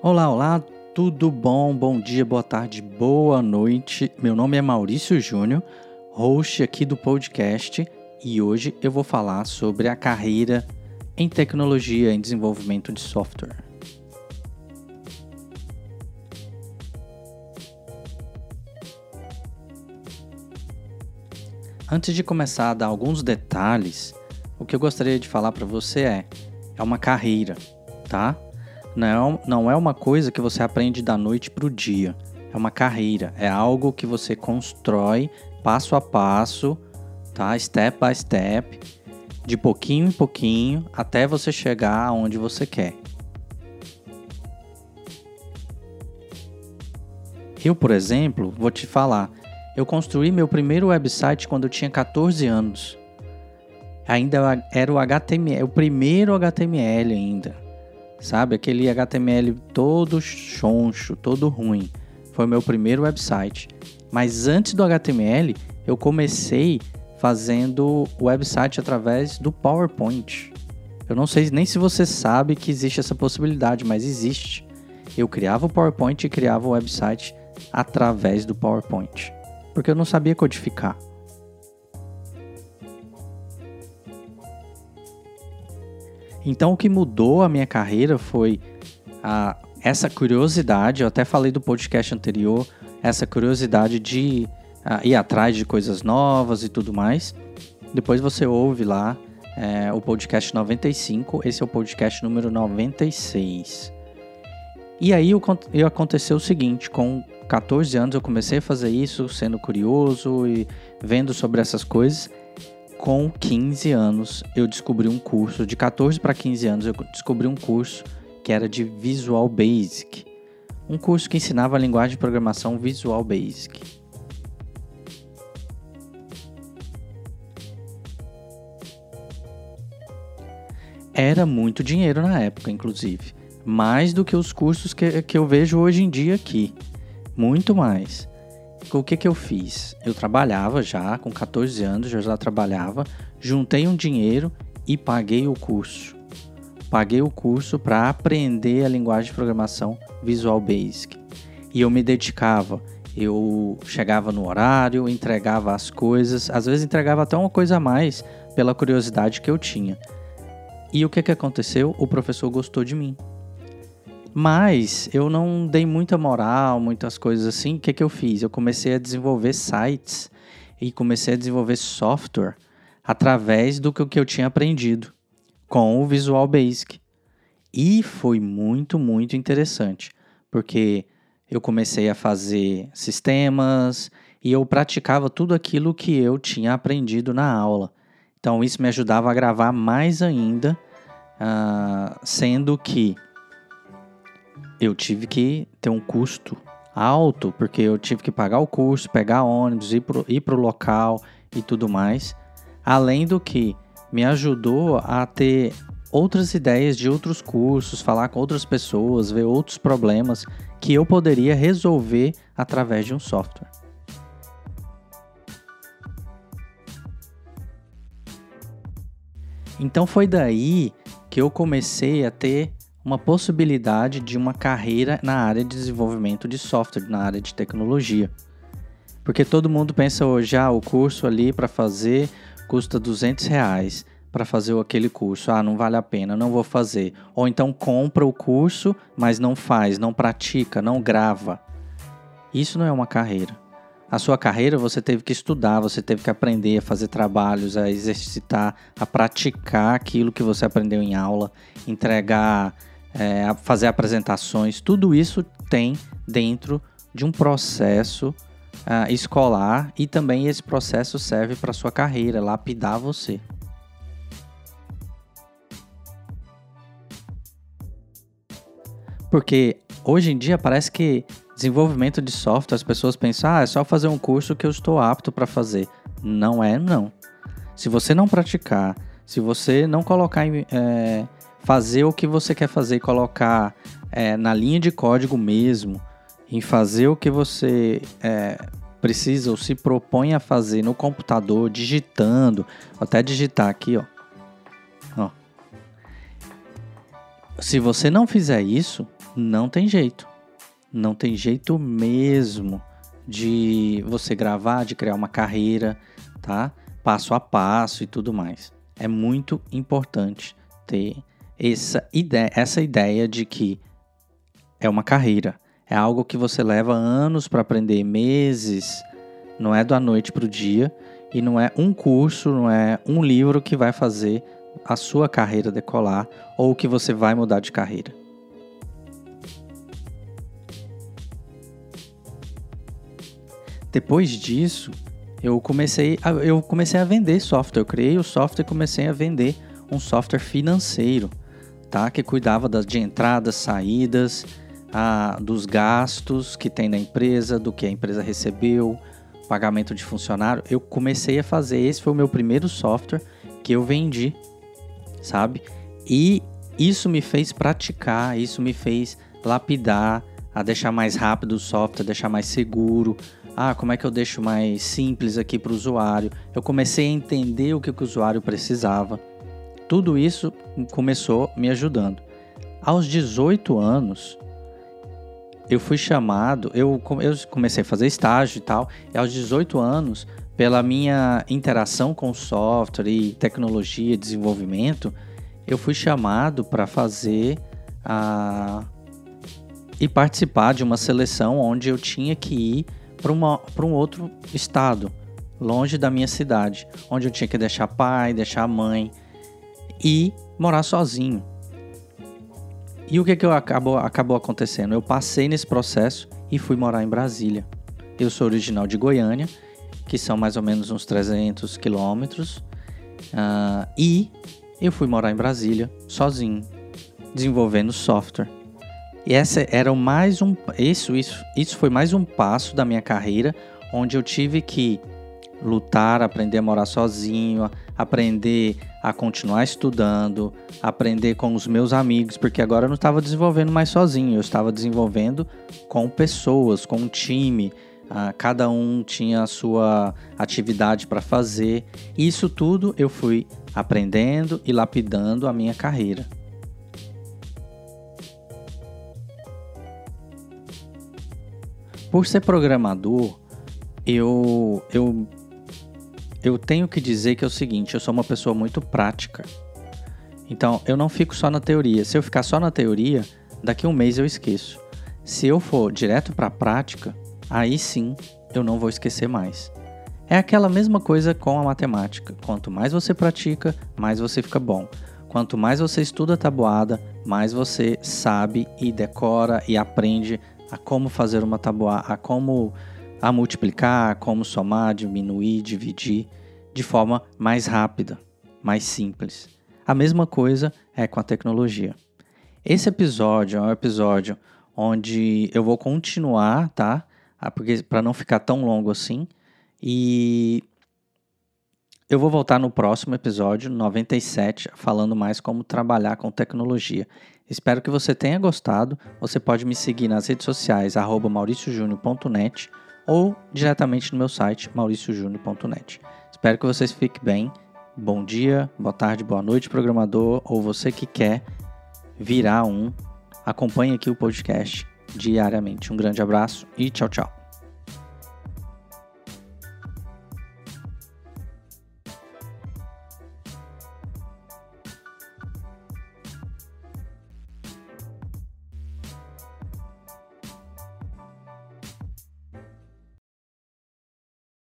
Olá, olá, tudo bom? Bom dia, boa tarde, boa noite. Meu nome é Maurício Júnior, host aqui do podcast, e hoje eu vou falar sobre a carreira em tecnologia em desenvolvimento de software. Antes de começar a dar alguns detalhes, o que eu gostaria de falar para você é: é uma carreira, tá? Não, é uma coisa que você aprende da noite para o dia. É uma carreira, é algo que você constrói passo a passo, tá? Step by step, de pouquinho em pouquinho, até você chegar aonde você quer. Eu, por exemplo, vou te falar, eu construí meu primeiro website quando eu tinha 14 anos. Ainda era o HTML, o primeiro HTML ainda. Sabe? Aquele HTML todo choncho, todo ruim. Foi meu primeiro website. Mas antes do HTML, eu comecei fazendo o website através do PowerPoint. Eu não sei nem se você sabe que existe essa possibilidade, mas existe. Eu criava o PowerPoint e criava o website através do PowerPoint porque eu não sabia codificar. Então o que mudou a minha carreira foi a, essa curiosidade, eu até falei do podcast anterior, essa curiosidade de a, ir atrás de coisas novas e tudo mais. Depois você ouve lá é, o podcast 95, esse é o podcast número 96. E aí aconteceu o seguinte, com 14 anos eu comecei a fazer isso, sendo curioso e vendo sobre essas coisas. Com 15 anos eu descobri um curso, de 14 para 15 anos eu descobri um curso que era de Visual Basic. Um curso que ensinava a linguagem de programação Visual Basic. Era muito dinheiro na época, inclusive. Mais do que os cursos que, que eu vejo hoje em dia aqui muito mais. O que, que eu fiz? Eu trabalhava já, com 14 anos, eu já trabalhava, juntei um dinheiro e paguei o curso. Paguei o curso para aprender a linguagem de programação Visual Basic. E eu me dedicava, eu chegava no horário, entregava as coisas, às vezes entregava até uma coisa a mais pela curiosidade que eu tinha. E o que, que aconteceu? O professor gostou de mim. Mas eu não dei muita moral, muitas coisas assim. O que, que eu fiz? Eu comecei a desenvolver sites e comecei a desenvolver software através do que eu tinha aprendido com o Visual Basic. E foi muito, muito interessante, porque eu comecei a fazer sistemas e eu praticava tudo aquilo que eu tinha aprendido na aula. Então isso me ajudava a gravar mais ainda, uh, sendo que eu tive que ter um custo alto, porque eu tive que pagar o curso, pegar ônibus, ir pro, ir pro local e tudo mais. Além do que me ajudou a ter outras ideias de outros cursos, falar com outras pessoas, ver outros problemas que eu poderia resolver através de um software. Então foi daí que eu comecei a ter uma possibilidade de uma carreira na área de desenvolvimento de software, na área de tecnologia. Porque todo mundo pensa hoje, ah, o curso ali para fazer custa 200 reais para fazer aquele curso. Ah, não vale a pena, não vou fazer. Ou então compra o curso, mas não faz, não pratica, não grava. Isso não é uma carreira. A sua carreira você teve que estudar, você teve que aprender a fazer trabalhos, a exercitar, a praticar aquilo que você aprendeu em aula, entregar é, fazer apresentações, tudo isso tem dentro de um processo uh, escolar e também esse processo serve para sua carreira, lapidar você. Porque hoje em dia parece que desenvolvimento de software, as pessoas pensam, ah, é só fazer um curso que eu estou apto para fazer. Não é, não. Se você não praticar, se você não colocar em, é, fazer o que você quer fazer, colocar é, na linha de código mesmo, em fazer o que você é, precisa ou se propõe a fazer no computador, digitando, até digitar aqui, ó. ó. Se você não fizer isso, não tem jeito. Não tem jeito mesmo de você gravar, de criar uma carreira, tá? Passo a passo e tudo mais. É muito importante ter essa ideia, essa ideia de que é uma carreira. É algo que você leva anos para aprender, meses. Não é da noite para o dia. E não é um curso, não é um livro que vai fazer a sua carreira decolar ou que você vai mudar de carreira. Depois disso, eu comecei a, eu comecei a vender software. Eu criei o software e comecei a vender um software financeiro, tá? Que cuidava das, de entradas, saídas, a, dos gastos que tem na empresa, do que a empresa recebeu, pagamento de funcionário. Eu comecei a fazer. Esse foi o meu primeiro software que eu vendi, sabe? E isso me fez praticar, isso me fez lapidar, a deixar mais rápido o software, deixar mais seguro, ah, como é que eu deixo mais simples aqui para o usuário? Eu comecei a entender o que, que o usuário precisava. Tudo isso começou me ajudando. Aos 18 anos, eu fui chamado, eu, eu comecei a fazer estágio e tal, e aos 18 anos, pela minha interação com software e tecnologia, desenvolvimento, eu fui chamado para fazer a e participar de uma seleção onde eu tinha que ir para um outro estado, longe da minha cidade, onde eu tinha que deixar pai, deixar mãe e morar sozinho. E o que, que eu acabou, acabou acontecendo? Eu passei nesse processo e fui morar em Brasília. Eu sou original de Goiânia, que são mais ou menos uns 300 quilômetros, uh, e eu fui morar em Brasília sozinho, desenvolvendo software. E essa era mais um isso, isso, isso foi mais um passo da minha carreira onde eu tive que lutar, aprender a morar sozinho, aprender a continuar estudando, aprender com os meus amigos, porque agora eu não estava desenvolvendo mais sozinho, eu estava desenvolvendo com pessoas, com um time. Ah, cada um tinha a sua atividade para fazer. E isso tudo eu fui aprendendo e lapidando a minha carreira. Por ser programador, eu, eu, eu tenho que dizer que é o seguinte: eu sou uma pessoa muito prática. Então, eu não fico só na teoria. Se eu ficar só na teoria, daqui a um mês eu esqueço. Se eu for direto para a prática, aí sim eu não vou esquecer mais. É aquela mesma coisa com a matemática. Quanto mais você pratica, mais você fica bom. Quanto mais você estuda a tabuada, mais você sabe e decora e aprende a como fazer uma tabuada, a como a multiplicar, como somar, diminuir, dividir de forma mais rápida, mais simples. A mesma coisa é com a tecnologia. Esse episódio é um episódio onde eu vou continuar, tá? Ah, porque para não ficar tão longo assim. E eu vou voltar no próximo episódio, 97, falando mais como trabalhar com tecnologia. Espero que você tenha gostado. Você pode me seguir nas redes sociais mauriciojúnior.net ou diretamente no meu site mauriciojúnior.net. Espero que vocês fiquem bem. Bom dia, boa tarde, boa noite, programador, ou você que quer virar um. Acompanhe aqui o podcast diariamente. Um grande abraço e tchau, tchau.